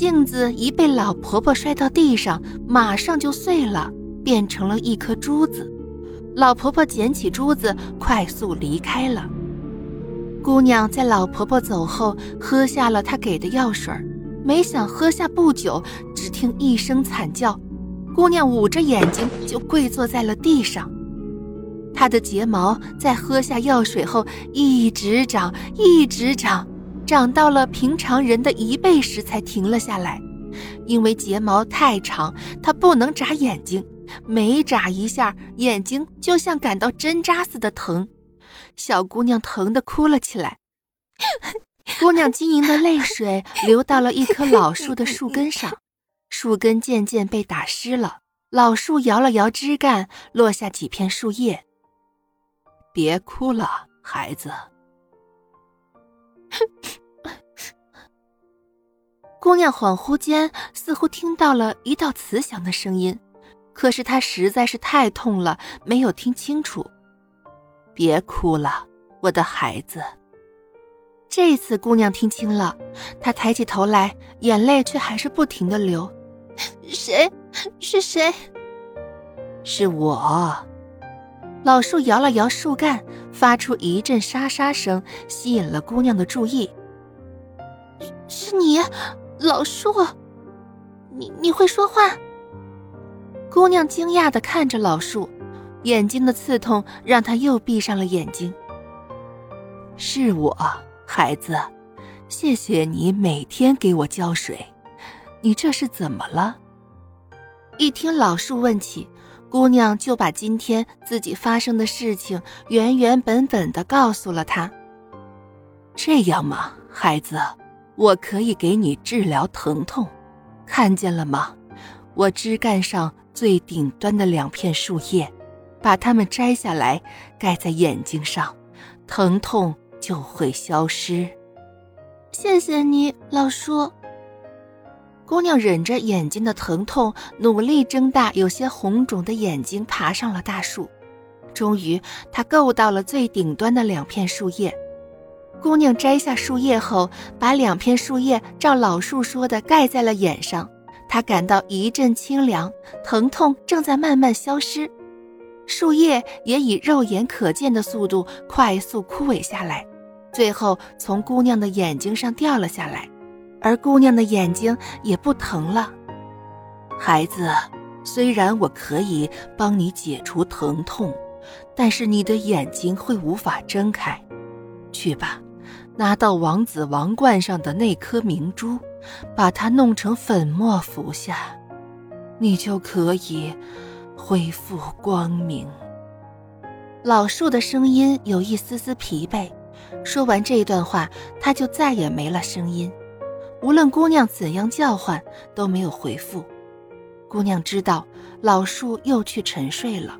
镜子一被老婆婆摔到地上，马上就碎了，变成了一颗珠子。老婆婆捡起珠子，快速离开了。姑娘在老婆婆走后，喝下了她给的药水，没想喝下不久，只听一声惨叫，姑娘捂着眼睛就跪坐在了地上。她的睫毛在喝下药水后一直长，一直长，长到了平常人的一倍时才停了下来。因为睫毛太长，她不能眨眼睛，每眨一下，眼睛就像感到针扎似的疼。小姑娘疼得哭了起来，姑娘晶莹的泪水流到了一棵老树的树根上，树根渐渐被打湿了。老树摇了摇枝干，落下几片树叶。别哭了，孩子。姑娘恍惚间似乎听到了一道慈祥的声音，可是她实在是太痛了，没有听清楚。别哭了，我的孩子。这次姑娘听清了，她抬起头来，眼泪却还是不停的流。谁？是谁？是我。老树摇了摇树干，发出一阵沙沙声，吸引了姑娘的注意。是你，老树，你你会说话？姑娘惊讶的看着老树。眼睛的刺痛让他又闭上了眼睛。是我，孩子，谢谢你每天给我浇水。你这是怎么了？一听老树问起，姑娘就把今天自己发生的事情原原本本的告诉了他。这样吗，孩子？我可以给你治疗疼痛。看见了吗？我枝干上最顶端的两片树叶。把它们摘下来，盖在眼睛上，疼痛就会消失。谢谢你，老叔。姑娘忍着眼睛的疼痛，努力睁大有些红肿的眼睛，爬上了大树。终于，她够到了最顶端的两片树叶。姑娘摘下树叶后，把两片树叶照老树说的盖在了眼上。她感到一阵清凉，疼痛正在慢慢消失。树叶也以肉眼可见的速度快速枯萎下来，最后从姑娘的眼睛上掉了下来，而姑娘的眼睛也不疼了。孩子，虽然我可以帮你解除疼痛，但是你的眼睛会无法睁开。去吧，拿到王子王冠上的那颗明珠，把它弄成粉末服下，你就可以。恢复光明。老树的声音有一丝丝疲惫。说完这段话，他就再也没了声音。无论姑娘怎样叫唤，都没有回复。姑娘知道老树又去沉睡了。